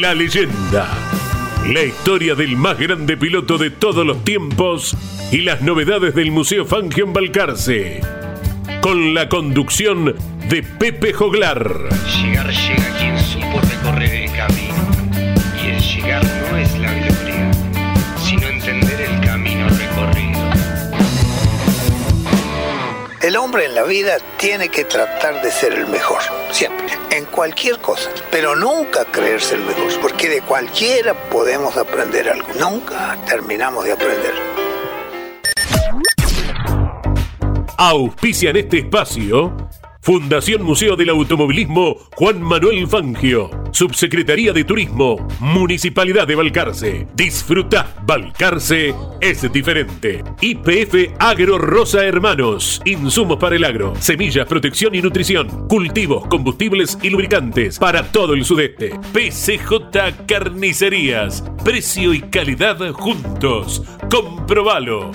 la leyenda. La historia del más grande piloto de todos los tiempos y las novedades del Museo Fangio en Balcarce. Con la conducción de Pepe Joglar. Llegar llega quien supo recorrer el camino. Y el llegar no es la gloria, sino entender el camino recorrido. El hombre en la vida tiene que tratar de ser el mejor, siempre, en cualquier cosa, pero nunca creerse el mejor, porque de cualquiera podemos aprender algo, nunca terminamos de aprender. Auspician este espacio Fundación Museo del Automovilismo Juan Manuel Fangio, Subsecretaría de Turismo, Municipalidad de Balcarce. Disfruta, Balcarce es diferente. IPF Agro Rosa Hermanos, insumos para el agro, semillas, protección y nutrición, cultivos, combustibles y lubricantes para todo el sudeste. PCJ Carnicerías, precio y calidad juntos. Comprobalo.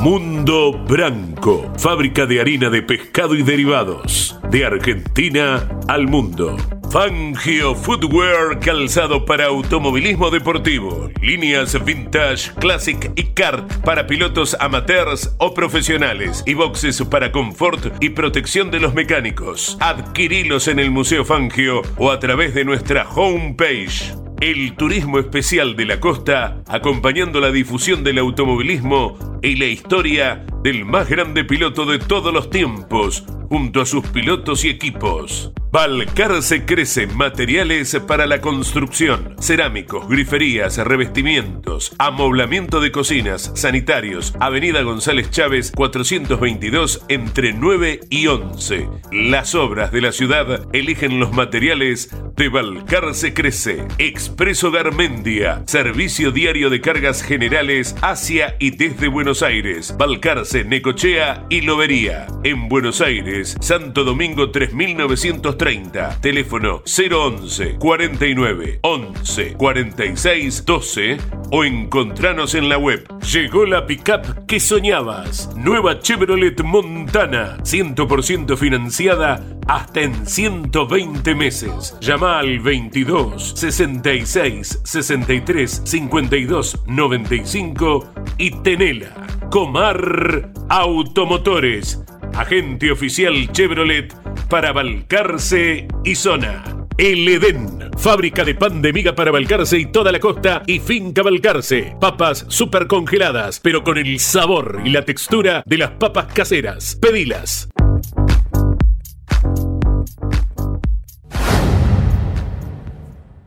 Mundo Branco, fábrica de harina de pescado y derivados, de Argentina al mundo. Fangio Footwear, calzado para automovilismo deportivo, líneas vintage, classic y kart para pilotos amateurs o profesionales y boxes para confort y protección de los mecánicos. Adquirilos en el Museo Fangio o a través de nuestra homepage. El turismo especial de la costa, acompañando la difusión del automovilismo y la historia del más grande piloto de todos los tiempos, junto a sus pilotos y equipos. Balcarce crece materiales para la construcción, cerámicos, griferías, revestimientos, amoblamiento de cocinas, sanitarios, Avenida González Chávez 422 entre 9 y 11. Las obras de la ciudad eligen los materiales de Balcarce Crece. Expreso Garmendia, servicio diario de cargas generales hacia y desde Buenos Aires, Balcarce, Necochea y Lobería. En Buenos Aires, Santo Domingo 3930, teléfono 011 49 11 46 12 o encontranos en la web. Llegó la pickup que soñabas. Nueva Chevrolet Montana, 100% financiada hasta en 120 meses. Llama al 22 66 63 52 95 y tenela. Comar Automotores, agente oficial Chevrolet para Balcarce y zona. El Edén, fábrica de pan de miga para Balcarce y toda la costa y finca Balcarce. Papas super congeladas, pero con el sabor y la textura de las papas caseras. Pedilas.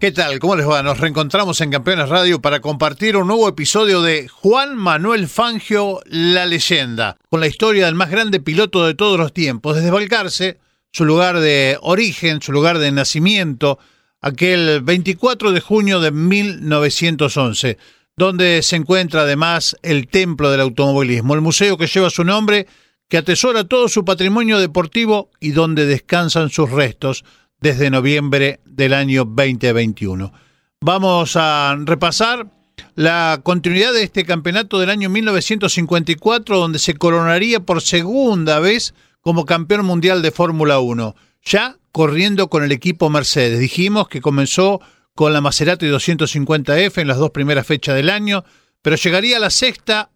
¿Qué tal? ¿Cómo les va? Nos reencontramos en Campeones Radio para compartir un nuevo episodio de Juan Manuel Fangio, la leyenda, con la historia del más grande piloto de todos los tiempos, desde Balcarce, su lugar de origen, su lugar de nacimiento, aquel 24 de junio de 1911, donde se encuentra además el Templo del Automovilismo, el museo que lleva su nombre, que atesora todo su patrimonio deportivo y donde descansan sus restos desde noviembre del año 2021. Vamos a repasar la continuidad de este campeonato del año 1954, donde se coronaría por segunda vez como campeón mundial de Fórmula 1, ya corriendo con el equipo Mercedes. Dijimos que comenzó con la Maserati 250F en las dos primeras fechas del año, pero llegaría a la sexta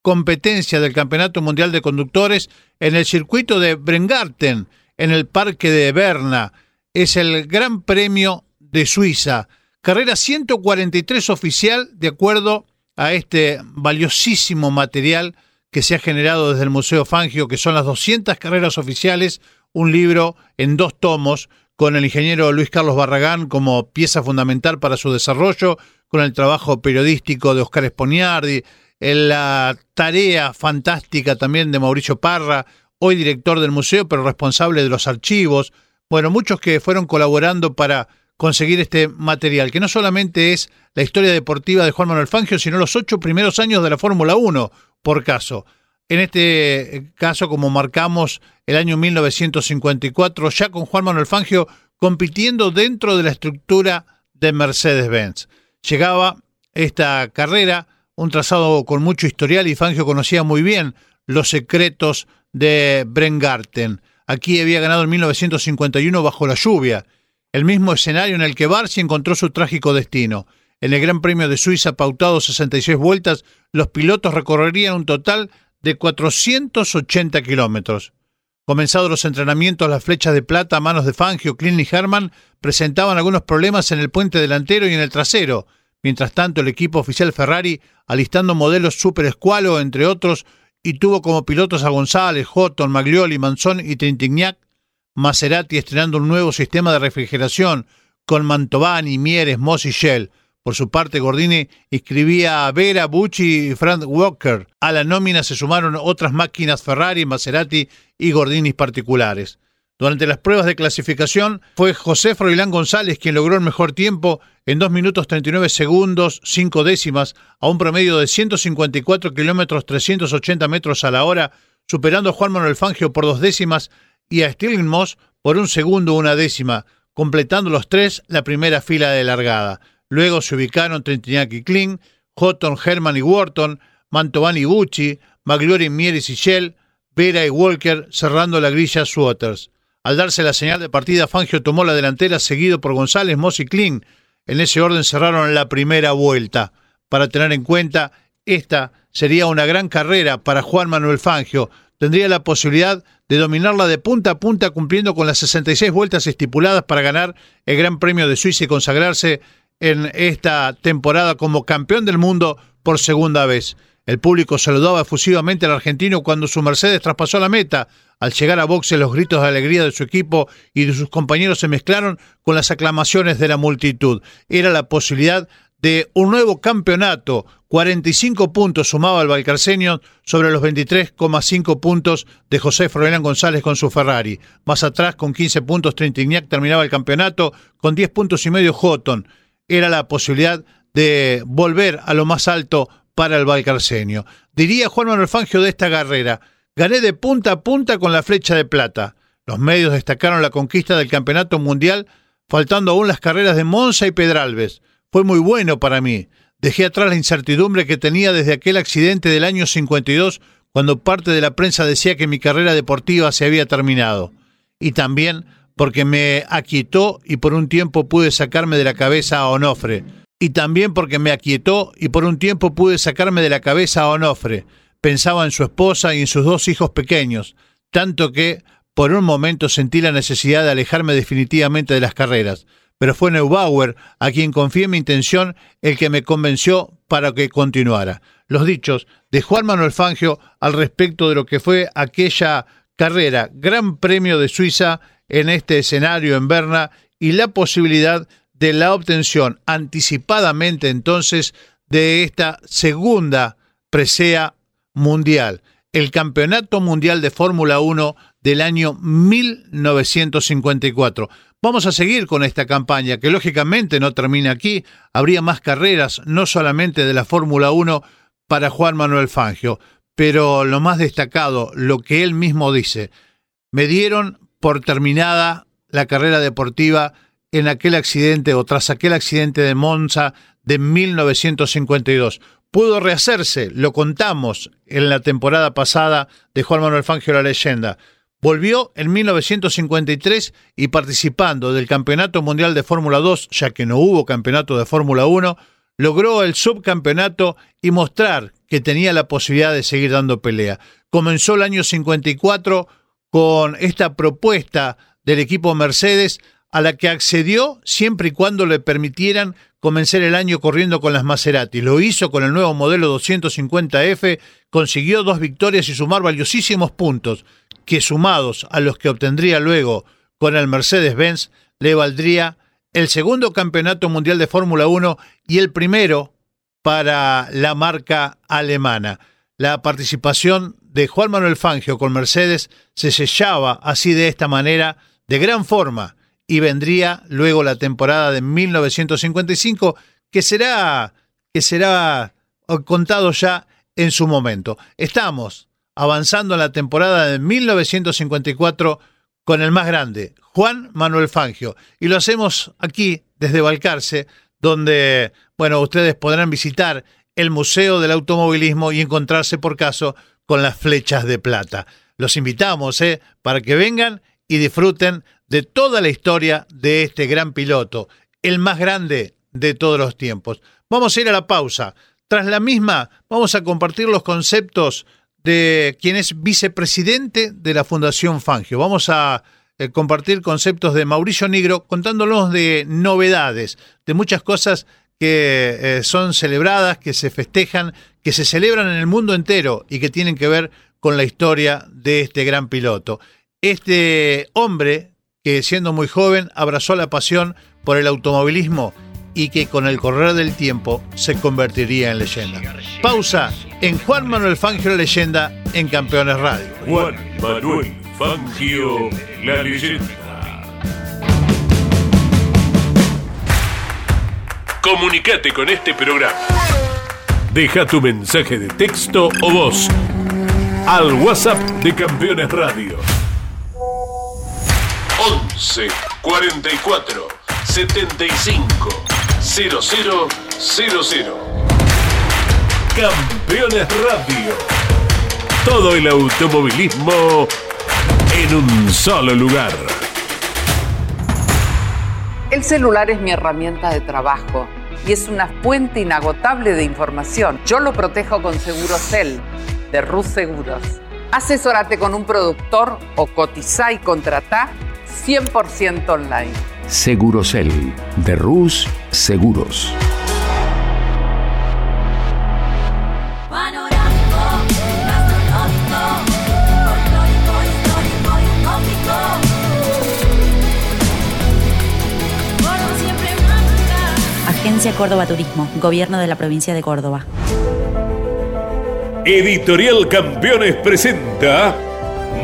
competencia del Campeonato Mundial de Conductores en el circuito de Brengarten, en el Parque de Berna. Es el Gran Premio de Suiza. Carrera 143 oficial, de acuerdo a este valiosísimo material que se ha generado desde el Museo Fangio, que son las 200 carreras oficiales, un libro en dos tomos, con el ingeniero Luis Carlos Barragán como pieza fundamental para su desarrollo, con el trabajo periodístico de Oscar Esponiardi, la tarea fantástica también de Mauricio Parra, hoy director del museo, pero responsable de los archivos. Bueno, muchos que fueron colaborando para conseguir este material, que no solamente es la historia deportiva de Juan Manuel Fangio, sino los ocho primeros años de la Fórmula 1, por caso. En este caso, como marcamos el año 1954, ya con Juan Manuel Fangio compitiendo dentro de la estructura de Mercedes-Benz. Llegaba esta carrera, un trazado con mucho historial y Fangio conocía muy bien los secretos de Brengarten. Aquí había ganado en 1951 bajo la lluvia, el mismo escenario en el que Barsi encontró su trágico destino. En el Gran Premio de Suiza, pautado 66 vueltas, los pilotos recorrerían un total de 480 kilómetros. Comenzados los entrenamientos, las flechas de plata a manos de Fangio, Klein y Herman presentaban algunos problemas en el puente delantero y en el trasero. Mientras tanto, el equipo oficial Ferrari, alistando modelos Super Escualo, entre otros, y tuvo como pilotos a González, Houghton, Maglioli, Manzón y Trintignac, Maserati estrenando un nuevo sistema de refrigeración con Mantovani, Mieres, Moss y Shell. Por su parte, Gordini inscribía a Vera, Bucci y Frank Walker. A la nómina se sumaron otras máquinas Ferrari, Maserati y Gordini particulares. Durante las pruebas de clasificación fue José Froilán González quien logró el mejor tiempo en 2 minutos 39 segundos 5 décimas a un promedio de 154 kilómetros 380 metros a la hora, superando a Juan Manuel Fangio por dos décimas y a Stirling Moss por un segundo una décima, completando los tres la primera fila de largada. Luego se ubicaron Trentinac y Kling, Houghton, Herman y Wharton, Mantovani y Gucci, Magliori, Mieres y Shell, Vera y Walker cerrando la grilla Swatters. Al darse la señal de partida, Fangio tomó la delantera seguido por González, Moss y Kling. En ese orden cerraron la primera vuelta. Para tener en cuenta, esta sería una gran carrera para Juan Manuel Fangio. Tendría la posibilidad de dominarla de punta a punta cumpliendo con las 66 vueltas estipuladas para ganar el Gran Premio de Suiza y consagrarse en esta temporada como campeón del mundo por segunda vez. El público saludaba efusivamente al argentino cuando su Mercedes traspasó la meta. Al llegar a boxe, los gritos de alegría de su equipo y de sus compañeros se mezclaron con las aclamaciones de la multitud. Era la posibilidad de un nuevo campeonato. 45 puntos sumaba el Valcarceño sobre los 23,5 puntos de José Froilán González con su Ferrari. Más atrás, con 15 puntos, Trintignac terminaba el campeonato con 10 puntos y medio Houghton era la posibilidad de volver a lo más alto para el Valcarceño. Diría Juan Manuel Fangio de esta carrera, gané de punta a punta con la flecha de plata. Los medios destacaron la conquista del campeonato mundial, faltando aún las carreras de Monza y Pedralbes. Fue muy bueno para mí. Dejé atrás la incertidumbre que tenía desde aquel accidente del año 52, cuando parte de la prensa decía que mi carrera deportiva se había terminado. Y también porque me aquietó y por un tiempo pude sacarme de la cabeza a Onofre. Y también porque me aquietó y por un tiempo pude sacarme de la cabeza a Onofre. Pensaba en su esposa y en sus dos hijos pequeños, tanto que por un momento sentí la necesidad de alejarme definitivamente de las carreras. Pero fue Neubauer a quien confié mi intención el que me convenció para que continuara. Los dichos de Juan Manuel Fangio al respecto de lo que fue aquella carrera, Gran Premio de Suiza en este escenario en Berna y la posibilidad de la obtención anticipadamente entonces de esta segunda presea mundial, el Campeonato Mundial de Fórmula 1 del año 1954. Vamos a seguir con esta campaña, que lógicamente no termina aquí. Habría más carreras, no solamente de la Fórmula 1 para Juan Manuel Fangio, pero lo más destacado, lo que él mismo dice, me dieron por terminada la carrera deportiva en aquel accidente o tras aquel accidente de Monza de 1952. Pudo rehacerse, lo contamos en la temporada pasada de Juan Manuel Fangio la leyenda. Volvió en 1953 y participando del Campeonato Mundial de Fórmula 2, ya que no hubo campeonato de Fórmula 1, logró el subcampeonato y mostrar que tenía la posibilidad de seguir dando pelea. Comenzó el año 54 con esta propuesta del equipo Mercedes a la que accedió siempre y cuando le permitieran comenzar el año corriendo con las Maserati. Lo hizo con el nuevo modelo 250F, consiguió dos victorias y sumar valiosísimos puntos, que sumados a los que obtendría luego con el Mercedes-Benz, le valdría el segundo campeonato mundial de Fórmula 1 y el primero para la marca alemana. La participación de Juan Manuel Fangio con Mercedes se sellaba así de esta manera, de gran forma, y vendría luego la temporada de 1955, que será, que será contado ya en su momento. Estamos avanzando en la temporada de 1954 con el más grande, Juan Manuel Fangio, y lo hacemos aquí desde Balcarce, donde, bueno, ustedes podrán visitar el Museo del Automovilismo y encontrarse por caso con las flechas de plata. Los invitamos, ¿eh? Para que vengan y disfruten de toda la historia de este gran piloto, el más grande de todos los tiempos. Vamos a ir a la pausa. Tras la misma, vamos a compartir los conceptos de quien es vicepresidente de la Fundación Fangio. Vamos a eh, compartir conceptos de Mauricio Negro contándonos de novedades, de muchas cosas que eh, son celebradas, que se festejan, que se celebran en el mundo entero y que tienen que ver con la historia de este gran piloto. Este hombre que siendo muy joven abrazó la pasión por el automovilismo y que con el correr del tiempo se convertiría en leyenda. Pausa en Juan Manuel Fangio la leyenda en Campeones Radio. Juan Manuel Fangio la leyenda. Comunicate con este programa. Deja tu mensaje de texto o voz al WhatsApp de Campeones Radio. 11 44 75 0000 Campeones Radio. Todo el automovilismo en un solo lugar. El celular es mi herramienta de trabajo y es una fuente inagotable de información. Yo lo protejo con Segurocel de Rus Seguros. Asesórate con un productor o cotiza y contrata 100% online. Segurocel de Rus Seguros. Agencia Córdoba Turismo, Gobierno de la Provincia de Córdoba. Editorial Campeones presenta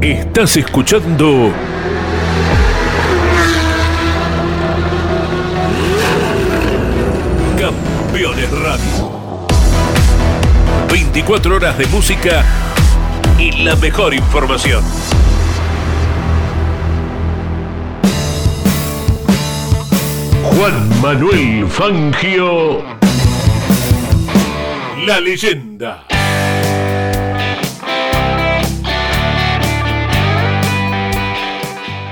Estás escuchando Campeones Radio. 24 horas de música y la mejor información. Juan Manuel Fangio. La leyenda.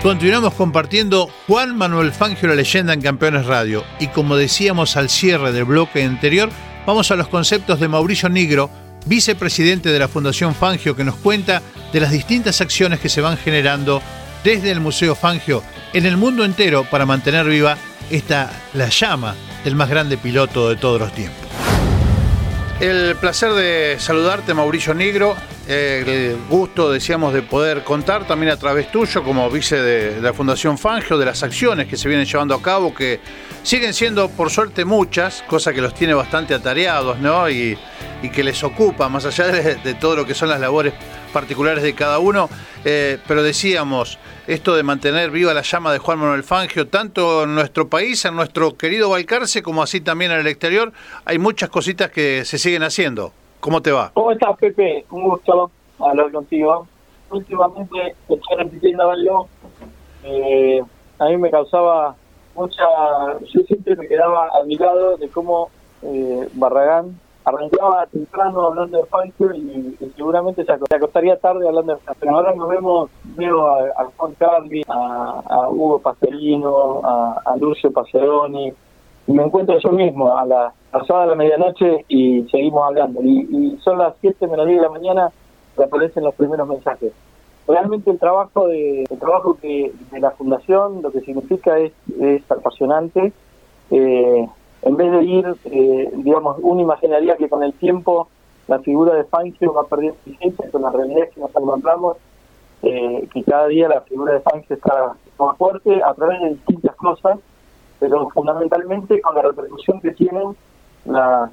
Continuamos compartiendo Juan Manuel Fangio, la leyenda en Campeones Radio. Y como decíamos al cierre del bloque anterior, vamos a los conceptos de Mauricio Negro, vicepresidente de la Fundación Fangio, que nos cuenta de las distintas acciones que se van generando desde el Museo Fangio en el mundo entero para mantener viva esta la llama del más grande piloto de todos los tiempos. El placer de saludarte, Mauricio Negro, el gusto, decíamos, de poder contar también a través tuyo, como vice de, la Fundación Fangio, de las acciones que se vienen llevando a cabo, que siguen siendo, por suerte, muchas, cosa que los tiene bastante atareados, ¿no? Y, que les ocupa, más allá de, todo lo que son las labores particulares de cada uno. Eh, pero decíamos, esto de mantener viva la llama de Juan Manuel Fangio, tanto en nuestro país, en nuestro querido Balcarce, como así también en el exterior, hay muchas cositas que se siguen haciendo. ¿Cómo te va? ¿Cómo estás, Pepe? Un gusto hablar contigo. Últimamente, estoy repitiendo algo. Eh, a mí me causaba mucha. Yo siempre me quedaba admirado de cómo eh, Barragán arrancaba temprano hablando de Pfizer y, seguramente se acostaría tarde hablando de Pero ahora nos vemos, veo a, Juan Carli, a, Hugo Pastelino, a, a Lucio Paceroni, me encuentro yo mismo a la pasada la medianoche y seguimos hablando. Y, son las 7 menos 10 de la mañana que aparecen los primeros mensajes. Realmente el trabajo de el trabajo que de la fundación lo que significa es, es apasionante. Eh, en vez de ir, eh, digamos, uno imaginaría que con el tiempo la figura de Fangio va a perder vigencia, con la realidad es que nos encontramos eh, que cada día la figura de Fangio está más fuerte a través de distintas cosas, pero fundamentalmente con la repercusión que tienen las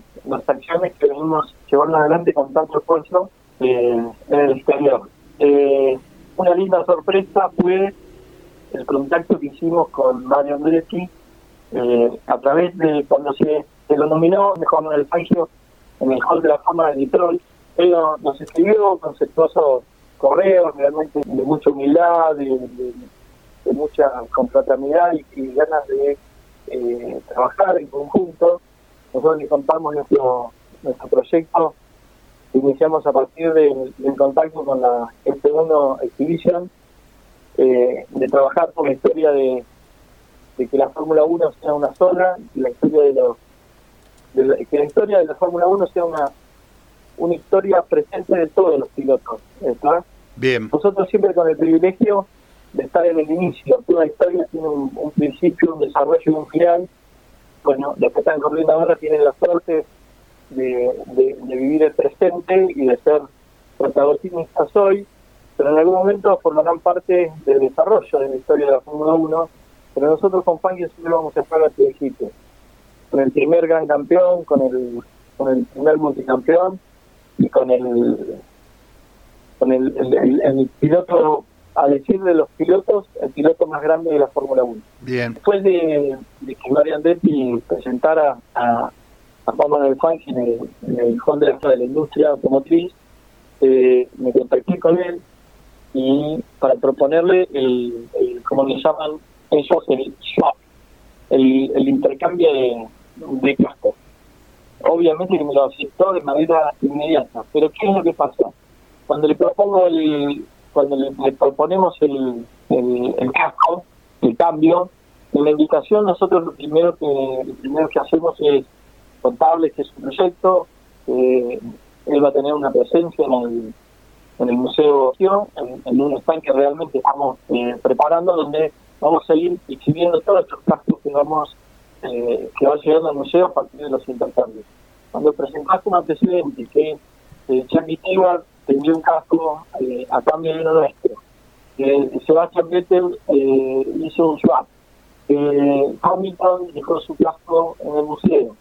acciones que venimos llevando adelante con tanto esfuerzo eh, en el exterior. Eh, una linda sorpresa fue el contacto que hicimos con Mario Andretti eh, a través de cuando se, lo nominó mejor en el Fangio en el Hall de la Fama de Detroit. Él nos escribió conceptuosos correos realmente de mucha humildad, de, mucha confraternidad y, ganas de trabajar en conjunto nosotros le contamos nuestro, nuestro proyecto iniciamos a partir del, contacto con la F1 Exhibition, eh, de trabajar con la historia de, que la Fórmula 1 sea una sola, y la historia de los que la historia de la Fórmula 1 sea una una historia presente de todos los pilotos. ¿está? Bien. Nosotros siempre con el privilegio de estar en el inicio. Toda historia tiene un, principio, un desarrollo y un final bueno, los que están corriendo ahora tienen la suerte de, vivir el presente y de ser protagonistas hoy, pero en algún momento formarán parte del desarrollo de la historia de la Fórmula 1, pero nosotros con Fangio siempre vamos a estar al principio, con el primer gran campeón, con el, con el primer multicampeón y con el con el piloto a decir de los pilotos, el piloto más grande de la Fórmula 1. Bien. Después de, que Mario Andretti presentara a, a Juan Manuel en el, en el de la, de la Industria Automotriz, eh, me contacté con él y para proponerle el, como le llaman ellos, el swap, el, el intercambio de, de cascos. Obviamente que me lo aceptó de manera inmediata, pero ¿qué es lo que pasa? Cuando le propongo el, cuando le, proponemos el, el, casco, el cambio, en la invitación nosotros lo primero que lo primero que hacemos es contarles que es un proyecto, eh, él va a tener una presencia en el, en el Museo en, en un stand que realmente estamos eh, preparando, donde vamos a seguir exhibiendo todos estos cascos que vamos eh, que va llegando al museo a partir de los intercambios. Cuando presentaste un antecedente que eh, Chucky tenía un casco eh, a cambio de uno nuestro. Eh, Sebastián Vettel eh, hizo un swap. Eh, Hamilton dejó su casco en el museo.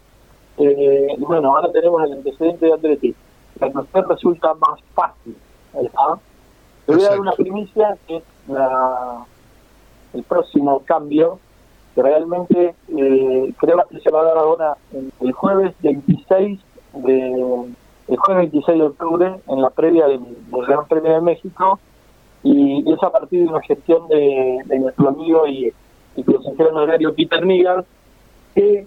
Eh, bueno, ahora tenemos el antecedente de Andretti. La cuestión resulta más fácil. ¿verdad? Te voy a dar una primicia que es la, el próximo cambio que realmente eh, creo que se va a dar ahora el jueves 26 de el jueves 26 de octubre en la previa del, Gran Premio de México y, es a partir de una gestión de, nuestro amigo y, y consejero honorario Peter Nigal que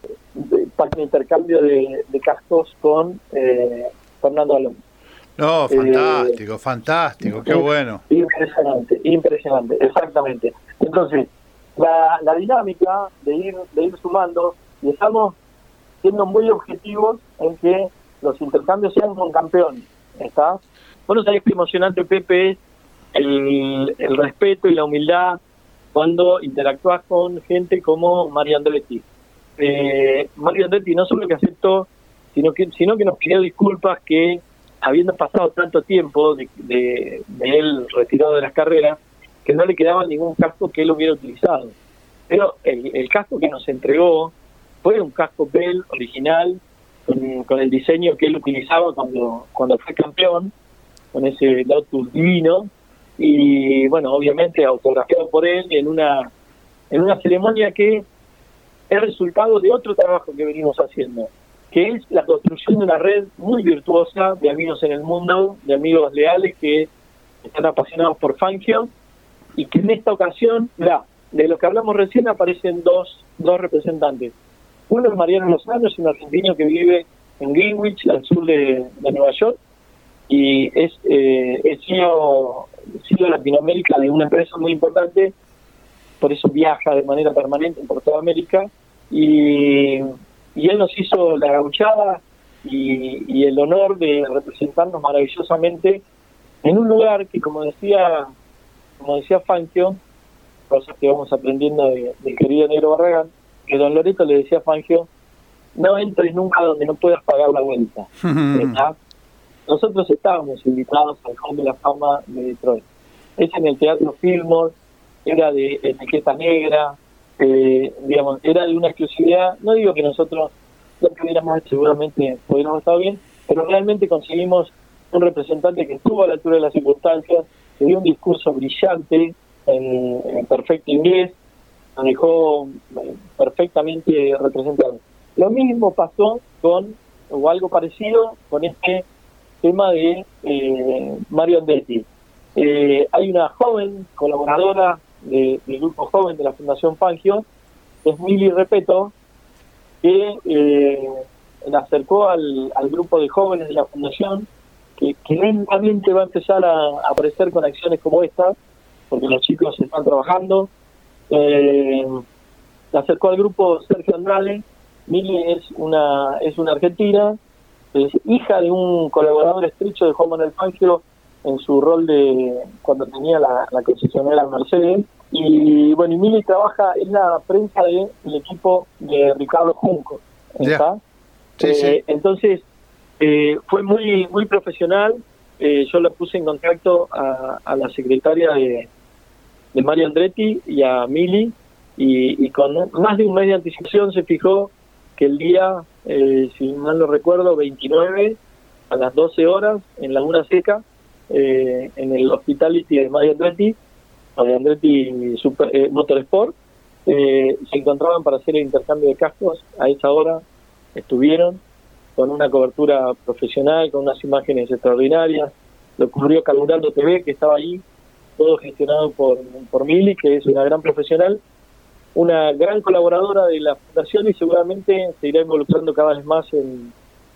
para el intercambio de, cascos con eh, Fernando Alonso. No, eh, fantástico, fantástico, qué bueno. Impresionante, impresionante, exactamente. Entonces, la, la dinámica de ir, de ir sumando, y estamos siendo muy objetivos en que los intercambios sean con campeones, ¿está? Bueno, sabés que emocionante, Pepe, el, respeto y la humildad cuando interactúas con gente como Mario Andretti. Eh, Mario Andretti no solo que aceptó, sino que, sino que nos pidió disculpas que habiendo pasado tanto tiempo de, de, de él retirado de las carreras, que no le quedaba ningún casco que él hubiera utilizado. Pero el, el casco que nos entregó fue un casco Bell original, con, con el diseño que él utilizaba cuando, cuando fue campeón, con ese Lotus divino, y bueno, obviamente autografiado por él en una, en una ceremonia que es resultado de otro trabajo que venimos haciendo, que es la construcción de una red muy virtuosa de amigos en el mundo, de amigos leales que están apasionados por Fangio y que en esta ocasión, mira, de lo que hablamos recién aparecen dos, dos representantes. Uno es Mariano Lozano, es un argentino que vive en Greenwich, al sur de, Nueva York, y es, eh, es CEO, Latinoamérica de una empresa muy importante, por eso viaja de manera permanente por toda América, y, y él nos hizo la gauchada y, y el honor de representarnos maravillosamente en un lugar que, como decía como decía Fangio, cosas que vamos aprendiendo de- del querido Negro Barragán, que don Loreto le decía a Fangio, no entres nunca donde no puedas pagar la vuelta. ¿verdad? Nosotros estábamos invitados al Hall de la Fama de Detroit. Es en el Teatro Fillmore, era de etiqueta negra, eh, digamos, era de una exclusividad. No digo que nosotros lo que hubiéramos seguramente hubiéramos estado bien, pero realmente conseguimos un representante que estuvo a la altura de las circunstancias, que dio un discurso brillante en, en perfecto inglés, dejó eh, perfectamente representado. Lo mismo pasó con, o algo parecido, con este tema de eh, Mario Andretti. Eh, hay una joven colaboradora de- del grupo joven de la Fundación Fangio, es Mili Repeto, que eh, la acercó al, al grupo de jóvenes de la Fundación, que, que lentamente va a empezar a, a aparecer con acciones como esta, porque los chicos están trabajando. Eh, la acercó al grupo Sergio Andrade. Mili es una, es una argentina, es hija de un colaborador estrecho de Juan Manuel Fangio en su rol de cuando tenía la, la concesionera Mercedes. Y bueno, y Mili trabaja, es la prensa del equipo de Ricardo Junco. ¿está? Sí, Eh. Entonces, eh, fue muy muy profesional. Eh, yo le puse en contacto a, a la secretaria de, de Mario Andretti y a Mili, y, con más de un mes de anticipación se fijó que el día, eh, si mal no recuerdo, 29 a las 12 horas en Laguna Seca, eh, en el Hospitality de Mario Andretti, o de Andretti Super, eh, Motorsport, eh, se encontraban para hacer el intercambio de cascos. A esa hora estuvieron con una cobertura profesional, con unas imágenes extraordinarias. Lo cubrió Calurando TV, que estaba ahí, todo gestionado por, por Mili, que es una gran profesional, una gran colaboradora de la fundación y seguramente se irá involucrando cada vez más en,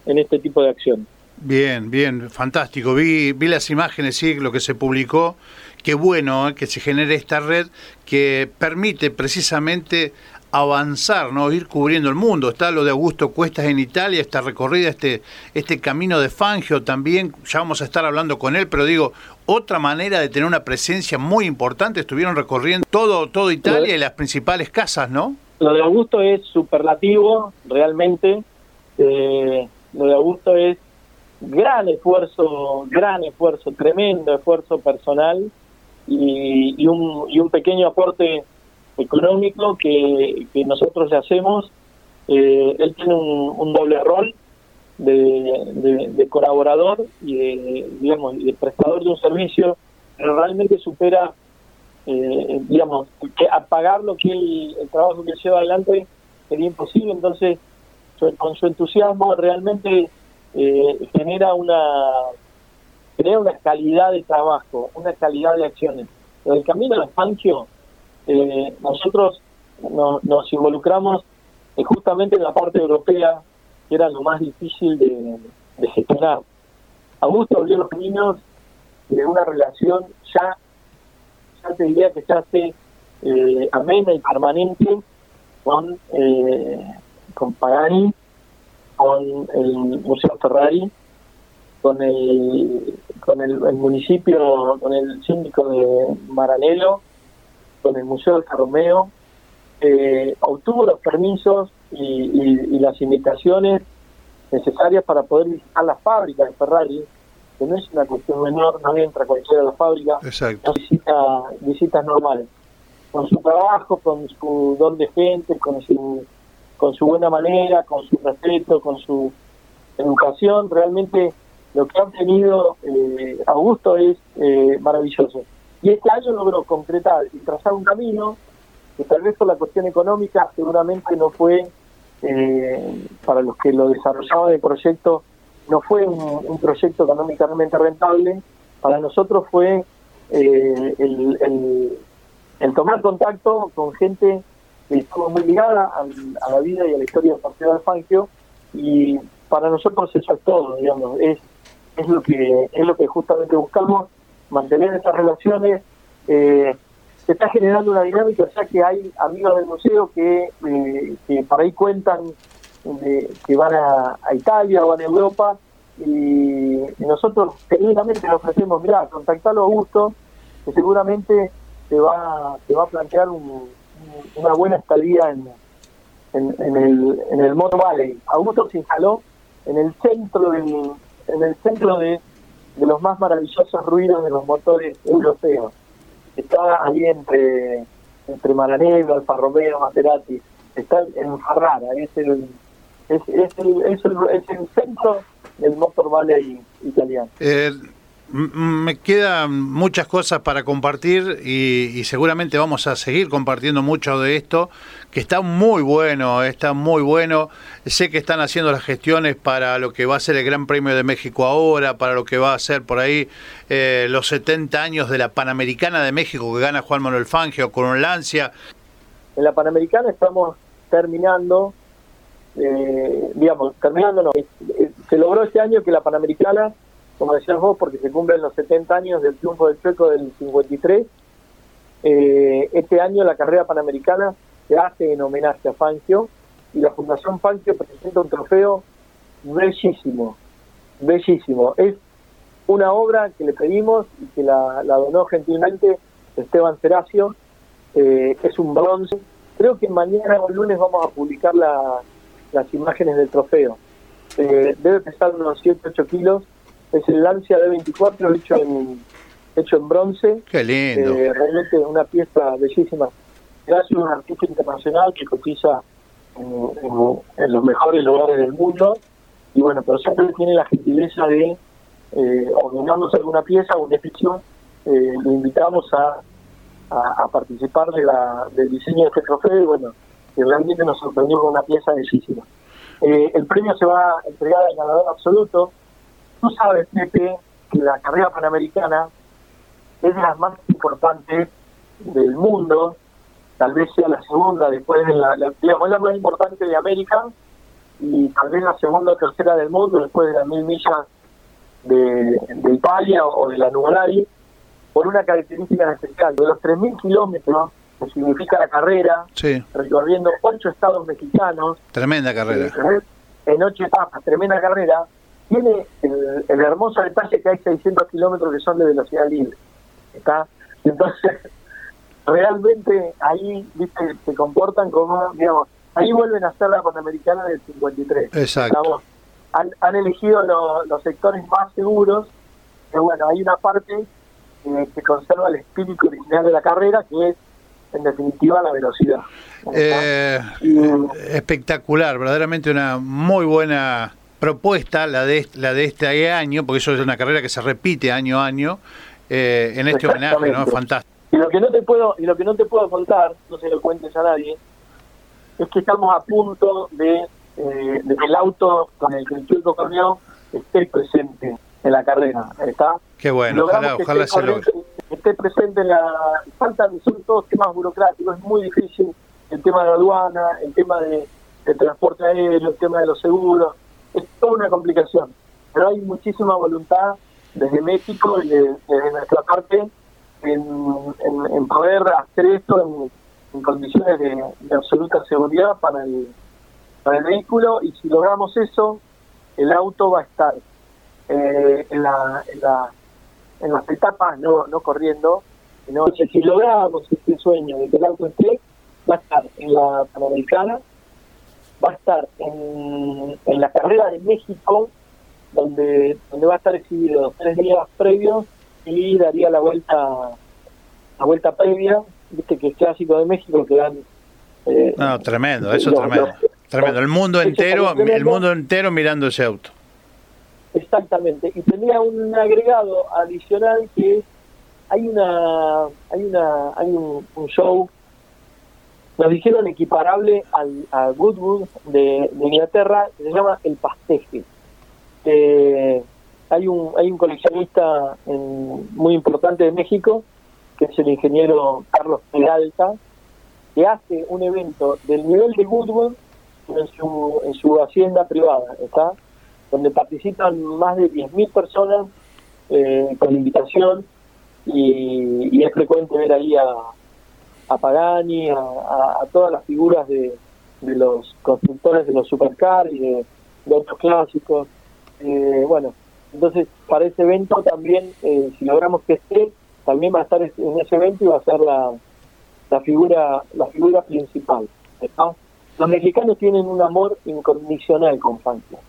en este tipo de acción. Bien, bien, fantástico. Vi, vi las imágenes, sí, lo que se publicó. Qué bueno eh, que se genere esta red que permite precisamente avanzar, ¿no? Ir cubriendo el mundo. Está lo de Augusto Cuestas en Italia, esta recorrida, este, este camino de Fangio también. Ya vamos a estar hablando con él, pero digo, otra manera de tener una presencia muy importante. Estuvieron recorriendo todo, todo Italia y las principales casas, ¿no? Lo de Augusto es superlativo, realmente. Eh, lo de Augusto es gran esfuerzo, gran esfuerzo, tremendo esfuerzo personal y, y un, y un pequeño aporte económico que, nosotros hacemos. Eh, él tiene un, doble rol de, colaborador y de, digamos, de prestador de un servicio, pero realmente supera eh, digamos, que apagar lo que él- el trabajo que lleva adelante sería imposible, entonces con su entusiasmo realmente eh, genera una genera una calidad de trabajo, una calidad de acciones. El camino de Fangio, eh, nosotros no- nos involucramos eh, justamente en la parte europea, que era lo más difícil de, de gestionar. Augusto abrió los caminos de una relación ya ya te diría que se hace eh, amena y permanente con, eh, con Pagani, con el Museo Ferrari, con el con el, el municipio, con el síndico de Maranello, con el Museo Alfa Romeo, eh, obtuvo los permisos y, y- y las invitaciones necesarias para poder visitar la fábrica de Ferrari, que no es una cuestión menor, no entra cualquiera a la fábrica, Exacto. visita, visitas normales. Con su trabajo, con su don de gente, con su, con su buena manera, con su respeto, con su educación, realmente lo que han tenido eh, Augusto es eh, maravilloso. Y este año logró concretar y trazar un camino que tal vez por la cuestión económica seguramente no fue, eh, para los que lo desarrollaban el proyecto, no fue un, proyecto económicamente rentable, para nosotros fue eh, el, tomar contacto con gente que estuvo muy ligada a, la vida y a la historia del Partido del Fangio y para nosotros eso es todo, digamos, es, es lo que es lo que justamente buscamos, mantener estas relaciones. eh, se está generando una dinámica, ya que hay amigos del museo que, eh, por ahí cuentan de- que van a, Italia o a Europa y, nosotros genuinamente le ofrecemos, mira, contactalo a Augusto, que seguramente te va, te va a plantear un- un- una buena estadía en, en, en el, en el Motor Valley. Augusto se instaló en el centro del, en el centro de, de los más maravillosos ruidos de los motores europeos. Está ahí entre, entre Maranello, Alfa Romeo, Maserati. Está en Ferrara, es el, es, es el, es el, es el centro del Motor Valley italiano. Me quedan muchas cosas para compartir y, y seguramente vamos a seguir compartiendo mucho de esto, que está muy bueno, está muy bueno. Sé que están haciendo las gestiones para lo que va a ser el Gran Premio de México ahora, para lo que va a ser por ahí eh, los 70 años de la Panamericana de México que gana Juan Manuel Fangio con un Lancia. En la Panamericana estamos terminando, eh, digamos, eh, se logró este año que la Panamericana, como decías vos, porque se cumplen los 70 años del triunfo del Chueco del 53, eh, este año la carrera Panamericana se hace en homenaje a Fangio y la Fundación Fangio presenta un trofeo bellísimo, bellísimo. Es una obra que le pedimos y que la, donó gentilmente Esteban Ceracio, eh, es un bronce. Creo que mañana o el lunes vamos a publicar la- las imágenes del trofeo. Eh, debe pesar unos 7-8 kilos. Es el Lancia D24 hecho en, hecho en bronce. Qué lindo. Eh, realmente una pieza bellísima. Gracias a un artista internacional que cotiza en, en- en los mejores lugares del mundo. Y bueno, pero siempre tiene la gentileza de eh, ordenarnos alguna pieza o una descripción. Eh, lo invitamos a, a, a participar de la, del diseño de este trofeo y bueno, que realmente nos sorprendió con una pieza bellísima. Eh, el premio se va a entregar al ganador absoluto. Tú sabes, Pepe, que la carrera panamericana es de las más importantes del mundo, tal vez sea la segunda después de la, la, digamos, la más importante de América y tal vez la segunda o tercera del mundo después de las mil millas de, de Italia o de la Nuvolari, por una característica especial. De los 3.000 kilómetros que significa la carrera, Sí, recorriendo ocho estados mexicanos, tremenda carrera. eh, en ocho etapas, tremenda carrera, tiene el, el hermoso detalle que hay 600 kilómetros que son de velocidad libre. ¿Está? Entonces, realmente ahí viste se comportan como, digamos, ahí vuelven a ser la Panamericana del 53. Exacto. Han, han elegido lo- los sectores más seguros, que bueno, hay una parte eh, que conserva el espíritu original de la carrera, que es, en definitiva, la velocidad. Eh, espectacular, verdaderamente una muy buena propuesta la de la de este año, porque eso es una carrera que se repite año a año eh, en este homenaje, ¿no? Fantástico. Y lo que no te puedo y lo que no te puedo contar, no se lo cuentes a nadie, es que estamos a punto de, eh, de que el auto con el que el Chueco corrió esté presente en la carrera, ¿está? Qué bueno, Logramos ojalá, ojalá esté se logre. esté presente en la faltan son todos temas burocráticos, es muy difícil el tema de la aduana, el tema de, del transporte aéreo, el tema de los seguros, es toda una complicación, pero hay muchísima voluntad desde México y de- desde nuestra parte en, en- poder hacer esto en, condiciones de, absoluta seguridad para el, para el vehículo y si logramos eso, el auto va a estar eh, en, la, en, la, en las etapas, no, no corriendo, sino si logramos este sueño de que el auto esté, va a estar en la Panamericana, va a estar en, en la carrera de México donde, donde va a estar exhibido tres días previos y daría la vuelta la vuelta previa, viste que es clásico de México que dan eh, No, tremendo, eso es los- tremendo. los- Tremendo, el mundo entero, el mundo entero mirando ese auto. Exactamente, y tenía un agregado adicional que es hay una hay una hay un, un show nos dijeron equiparable al a Goodwood de, Inglaterra que se llama el pasteje. Eh, hay un hay un coleccionista en- muy importante de México que es el ingeniero Carlos Peralta que hace un evento del nivel de Goodwood en su en su hacienda privada está donde participan más de 10.000 personas eh, con invitación y es frecuente ver ahí a, a Pagani, a, a- todas las figuras de, los constructores de los supercars y de, otros clásicos. Eh, bueno, entonces para ese evento también, eh, si logramos que esté, también va a estar en ese evento y va a ser la, la figura la figura principal. ¿está? Los mexicanos tienen un amor incondicional con Fangio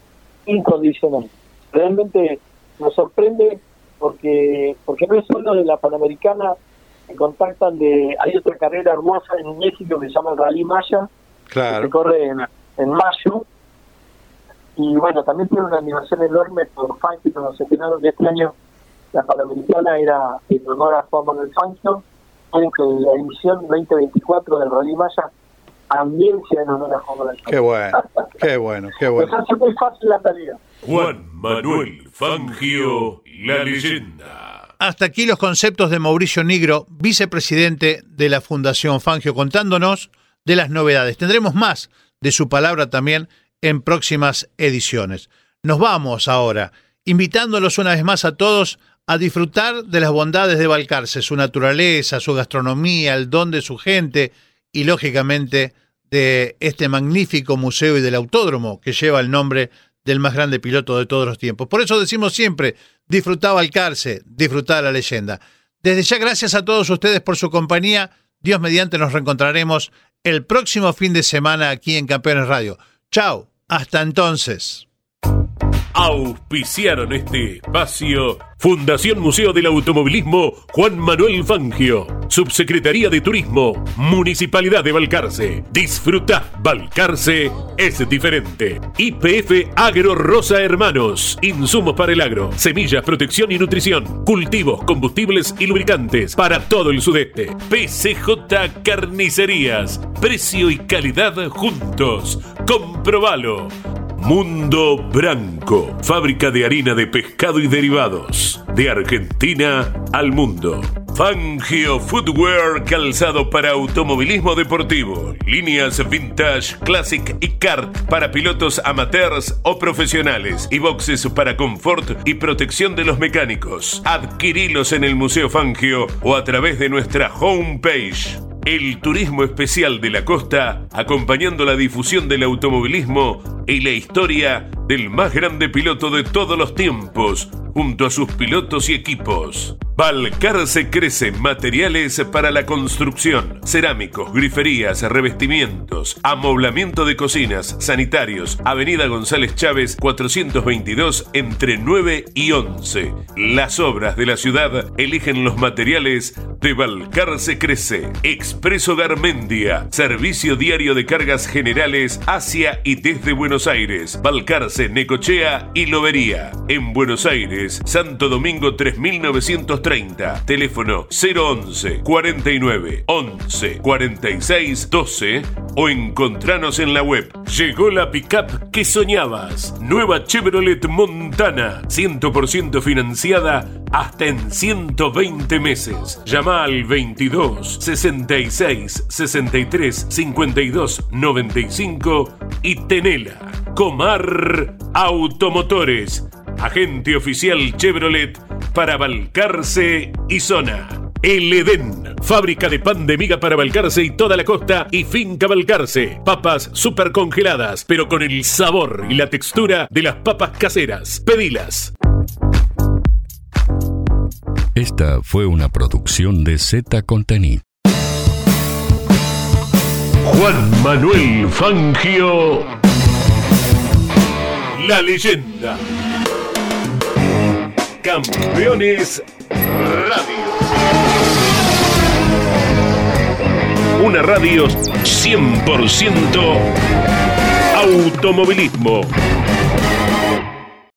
incondicional. Realmente nos sorprende porque porque no es solo de la Panamericana que contactan de hay otra carrera hermosa en México que se llama el Rally Maya que Claro. se corre en, en mayo y bueno también tiene una animación enorme por Fangio nos enteraron que este año la Panamericana era en honor a Juan Manuel Fangio aunque la edición 2024 del Rally Maya también sea en honor a Juan Manuel Fangio Qué bueno, qué bueno, qué bueno. hace muy fácil la tarea Juan Manuel Fangio, la leyenda. Hasta aquí los conceptos de Mauricio Nigro, vicepresidente de la Fundación Fangio, contándonos de las novedades. Tendremos más de su palabra también en próximas ediciones. Nos vamos ahora, invitándolos una vez más a todos a disfrutar de las bondades de Balcarce, su naturaleza, su gastronomía, el don de su gente y, lógicamente, de este magnífico museo y del autódromo que lleva el nombre del más grande piloto de todos los tiempos. Por eso decimos siempre, disfrutá Balcarce, disfrutá la leyenda. Desde ya, gracias a todos ustedes por su compañía. Dios mediante nos reencontraremos el próximo fin de semana aquí en Campeones Radio. Chao, hasta entonces. Auspiciaron este espacio Fundación Museo del Automovilismo Juan Manuel Fangio, Subsecretaría de Turismo, Municipalidad de Balcarce. Disfruta, Balcarce es diferente. IPF Agro Rosa Hermanos, insumos para el agro, semillas, protección y nutrición, cultivos, combustibles y lubricantes para todo el sudeste. PCJ Carnicerías, precio y calidad juntos. Comprobalo. Mundo Branco, fábrica de harina de pescado y derivados, de Argentina al mundo. Fangio Footwear, calzado para automovilismo deportivo, líneas vintage, classic y kart para pilotos amateurs o profesionales y boxes para confort y protección de los mecánicos. Adquirilos en el Museo Fangio o a través de nuestra homepage. El turismo especial de la costa, acompañando la difusión del automovilismo y la historia del más grande piloto de todos los tiempos, junto a sus pilotos y equipos. Balcarce crece materiales para la construcción, cerámicos, griferías, revestimientos, amoblamiento de cocinas, sanitarios, Avenida González Chávez 422 entre 9 y 11. Las obras de la ciudad eligen los materiales de Balcarce Crece. Expreso Garmendia, servicio diario de cargas generales hacia y desde Buenos Aires, Balcarce, Necochea y Lobería. En Buenos Aires, Santo Domingo 3930, teléfono 011 49 11 46 12 o encontranos en la web. Llegó la pickup que soñabas. Nueva Chevrolet Montana, 100% financiada hasta en 120 meses. Llama al 22 66 63 52 95 y tenela. Comar Automotores, agente oficial Chevrolet para Balcarce y Zona. El Edén, fábrica de pan de miga para Balcarce y toda la costa y finca Balcarce. Papas super congeladas, pero con el sabor y la textura de las papas caseras. Pedilas. Esta fue una producción de Z Contenit. Juan Manuel Fangio. La leyenda. Campeones Radio. Una radio 100% automovilismo.